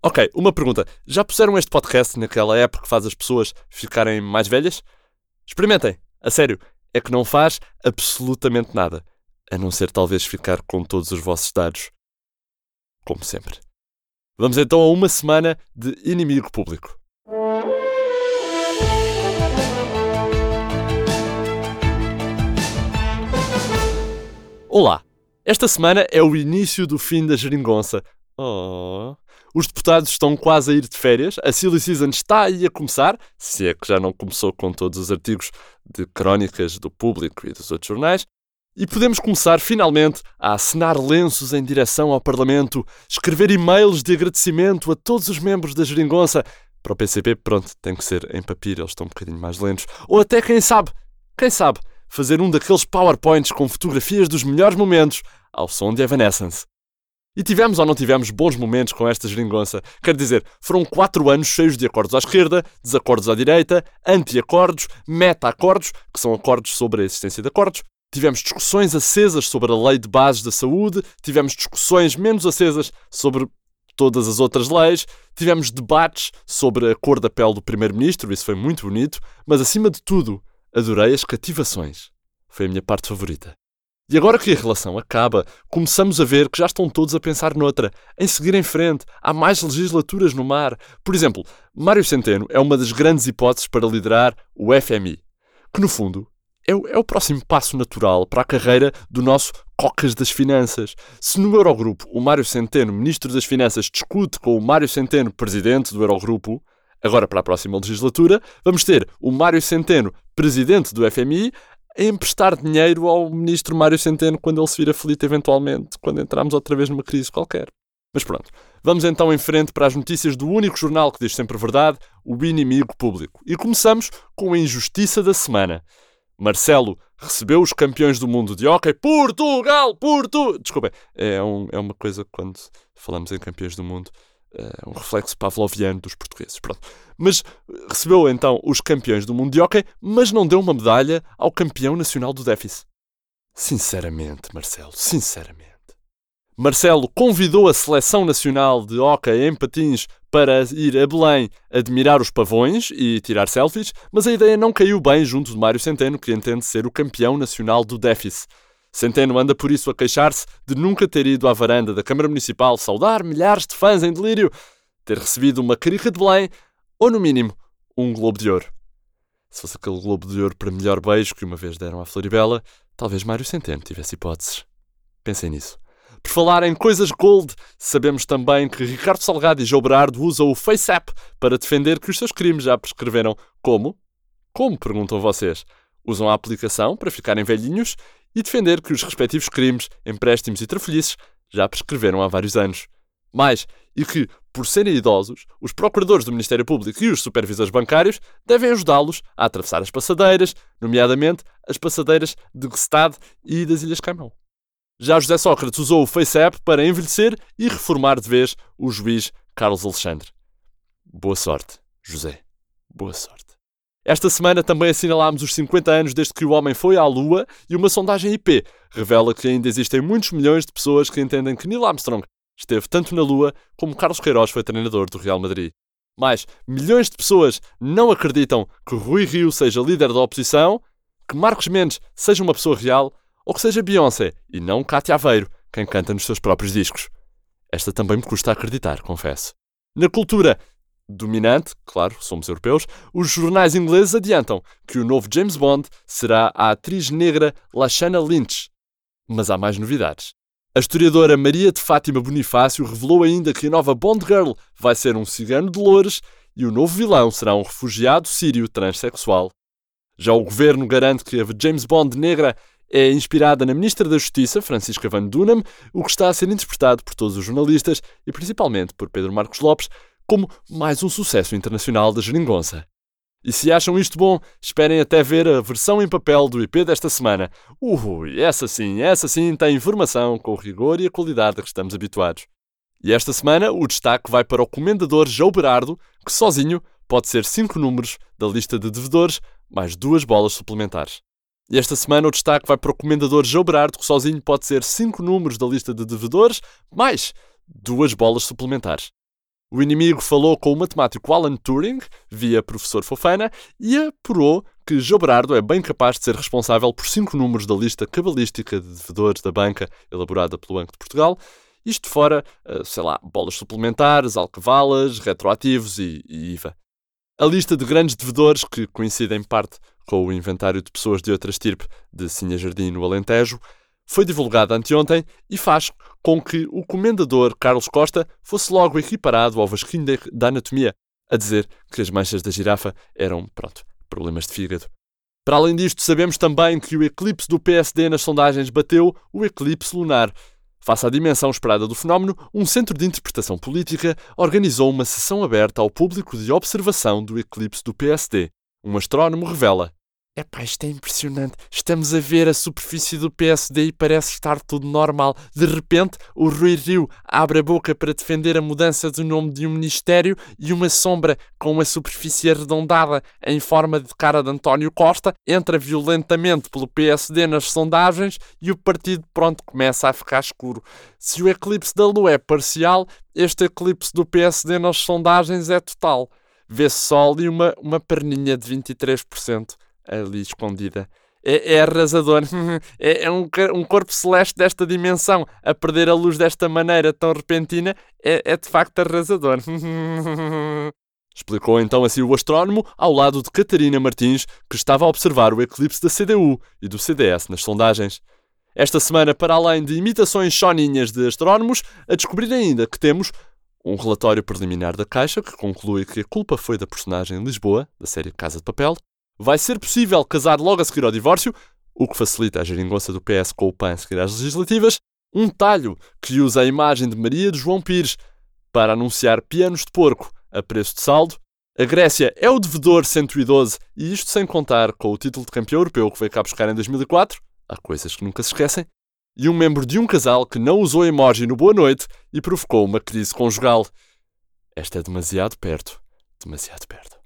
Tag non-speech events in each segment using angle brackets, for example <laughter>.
Ok, uma pergunta. Já puseram este podcast naquela app que faz as pessoas ficarem mais velhas? Experimentem. A sério, é que não faz absolutamente nada. A não ser talvez ficar com todos os vossos dados. Como sempre. Vamos então a uma semana de inimigo público. Olá! Esta semana é o início do fim da geringonça. Oh. Os deputados estão quase a ir de férias, a silly season está aí a começar, se é que já não começou com todos os artigos de crónicas do público e dos outros jornais, e podemos começar finalmente a assinar lenços em direção ao Parlamento, escrever e-mails de agradecimento a todos os membros da geringonça. Para o PCP, pronto, tem que ser em papiro, eles estão um bocadinho mais lentos. Ou até, quem sabe, quem sabe, fazer um daqueles PowerPoints com fotografias dos melhores momentos ao som de Evanescence. E tivemos ou não tivemos bons momentos com esta geringonça? Quer dizer, foram quatro anos cheios de acordos à esquerda, desacordos à direita, anti-acordos, meta-acordos, que são acordos sobre a existência de acordos. Tivemos discussões acesas sobre a lei de bases da saúde, tivemos discussões menos acesas sobre todas as outras leis, tivemos debates sobre a cor da pele do primeiro-ministro, isso foi muito bonito, mas acima de tudo, adorei as cativações. Foi a minha parte favorita. E agora que a relação acaba, começamos a ver que já estão todos a pensar noutra, em seguir em frente. Há mais legislaturas no mar. Por exemplo, Mário Centeno é uma das grandes hipóteses para liderar o FMI, que no fundo é o, é o próximo passo natural para a carreira do nosso Cocas das Finanças. Se no Eurogrupo o Mário Centeno, Ministro das Finanças, discute com o Mário Centeno, Presidente do Eurogrupo, agora para a próxima legislatura, vamos ter o Mário Centeno, Presidente do FMI, emprestar dinheiro ao ministro Mário Centeno quando ele se vir aflito eventualmente, quando entrarmos outra vez numa crise qualquer. Mas pronto, vamos então em frente para as notícias do único jornal que diz sempre verdade, o inimigo público. E começamos com a injustiça da semana. Marcelo recebeu os campeões do mundo de hóquei. Portugal! Porto! Desculpem, é, um, é uma coisa quando falamos em campeões do mundo um reflexo pavloviano dos portugueses. Pronto. Mas recebeu então os campeões do mundo de hóquei, mas não deu uma medalha ao campeão nacional do déficit. Sinceramente, Marcelo, sinceramente. Marcelo convidou a seleção nacional de hóquei em patins para ir a Belém admirar os pavões e tirar selfies, mas a ideia não caiu bem junto de Mário Centeno, que entende ser o campeão nacional do déficit. Centeno anda por isso a queixar-se de nunca ter ido à varanda da Câmara Municipal saudar milhares de fãs em delírio, ter recebido uma carica de Belém ou, no mínimo, um Globo de Ouro. Se fosse aquele Globo de Ouro para melhor beijo que uma vez deram à Floribela, talvez Mário Centeno tivesse hipóteses. Pensem nisso. Por falar em coisas gold, sabemos também que Ricardo Salgado e João Berardo usam o FaceApp para defender que os seus crimes já prescreveram. Como? Como, perguntam vocês? Usam a aplicação para ficarem velhinhos e defender que os respectivos crimes, empréstimos e trafolhices já prescreveram há vários anos. Mais, e que, por serem idosos, os procuradores do Ministério Público e os supervisores bancários devem ajudá-los a atravessar as passadeiras, nomeadamente as passadeiras de Gstad e das Ilhas Caimão. Já José Sócrates usou o FaceApp para envelhecer e reformar de vez o juiz Carlos Alexandre. Boa sorte, José. Boa sorte. Esta semana também assinalámos os 50 anos desde que o homem foi à Lua e uma sondagem IP revela que ainda existem muitos milhões de pessoas que entendem que Neil Armstrong esteve tanto na Lua como Carlos Queiroz foi treinador do Real Madrid. Mais, milhões de pessoas não acreditam que Rui Rio seja líder da oposição, que Marcos Mendes seja uma pessoa real ou que seja Beyoncé e não Cátia Aveiro quem canta nos seus próprios discos. Esta também me custa acreditar, confesso. Na cultura, dominante, claro, somos europeus, os jornais ingleses adiantam que o novo James Bond será a atriz negra Lashana Lynch. Mas há mais novidades. A historiadora Maria de Fátima Bonifácio revelou ainda que a nova Bond Girl vai ser um cigano de Loures e o novo vilão será um refugiado sírio transexual. Já o governo garante que a James Bond negra é inspirada na Ministra da Justiça, Francisca Van Dunham, o que está a ser interpretado por todos os jornalistas e principalmente por Pedro Marcos Lopes, como mais um sucesso internacional da geringonça. E se acham isto bom, esperem até ver a versão em papel do IP desta semana. Ui, essa sim, essa sim tem informação com o rigor e a qualidade a que estamos habituados. E esta semana o destaque vai para o comendador João Berardo, que sozinho pode ser cinco números da lista de devedores, mais duas bolas suplementares. E esta semana o destaque vai para o comendador João Berardo, que sozinho pode ser cinco números da lista de devedores, mais duas bolas suplementares. O inimigo falou com o matemático Alan Turing, via professor Fofana, e apurou que João Berardo é bem capaz de ser responsável por cinco números da lista cabalística de devedores da banca elaborada pelo Banco de Portugal, isto fora, eh, sei lá, bolas suplementares, alquevalas, retroativos e, e IVA. A lista de grandes devedores, que coincide em parte com o inventário de pessoas de outra estirpe de Sinha Jardim no Alentejo, foi divulgada anteontem e faz com que o comendador Carlos Costa fosse logo equiparado ao Vasquinho da anatomia, a dizer que as manchas da girafa eram, pronto, problemas de fígado. Para além disto, sabemos também que o eclipse do PSD nas sondagens bateu o eclipse lunar. Face à dimensão esperada do fenómeno, um centro de interpretação política organizou uma sessão aberta ao público de observação do eclipse do PSD. Um astrónomo revela Epá, isto é impressionante. Estamos a ver a superfície do PSD e parece estar tudo normal. De repente, o Rui Rio abre a boca para defender a mudança do nome de um ministério e uma sombra com uma superfície arredondada em forma de cara de António Costa entra violentamente pelo PSD nas sondagens e o partido pronto começa a ficar escuro. Se o eclipse da Lua é parcial, este eclipse do PSD nas sondagens é total. Vê-se só ali uma, uma perninha de 23% ali escondida. É, é arrasador. <laughs> É, é um, um, corpo celeste desta dimensão a perder a luz desta maneira tão repentina. É, é de facto arrasador. <laughs> Explicou então assim o astrónomo ao lado de Catarina Martins, que estava a observar o eclipse da CDU e do CDS nas sondagens. Esta semana, para além de imitações soninhas de astrónomos, a descobrir ainda que temos um relatório preliminar da Caixa que conclui que a culpa foi da personagem Lisboa, da série Casa de Papel, vai ser possível casar logo a seguir ao divórcio, o que facilita a geringonça do PS com o PAN a seguir às legislativas, um talho que usa a imagem de Maria de João Pires para anunciar pianos de porco a preço de saldo, a Grécia é o devedor 112 e isto sem contar com o título de campeão europeu que veio cá buscar em 2004, há coisas que nunca se esquecem, e um membro de um casal que não usou emoji no Boa Noite e provocou uma crise conjugal. Esta é demasiado perto, demasiado perto.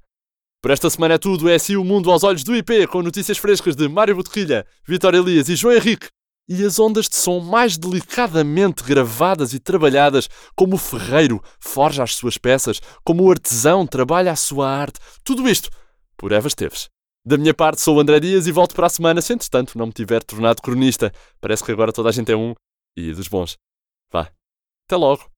Por esta semana é tudo, é assim o mundo aos olhos do IP, com notícias frescas de Mário Botelhilha, Vitória Elias e João Henrique. E as ondas de som mais delicadamente gravadas e trabalhadas, como o ferreiro forja as suas peças, como o artesão trabalha a sua arte. Tudo isto por Eva Esteves. Da minha parte, sou o André Dias e volto para a semana, se entretanto não me tiver tornado cronista. Parece que agora toda a gente é um e dos bons. Vá. Até logo.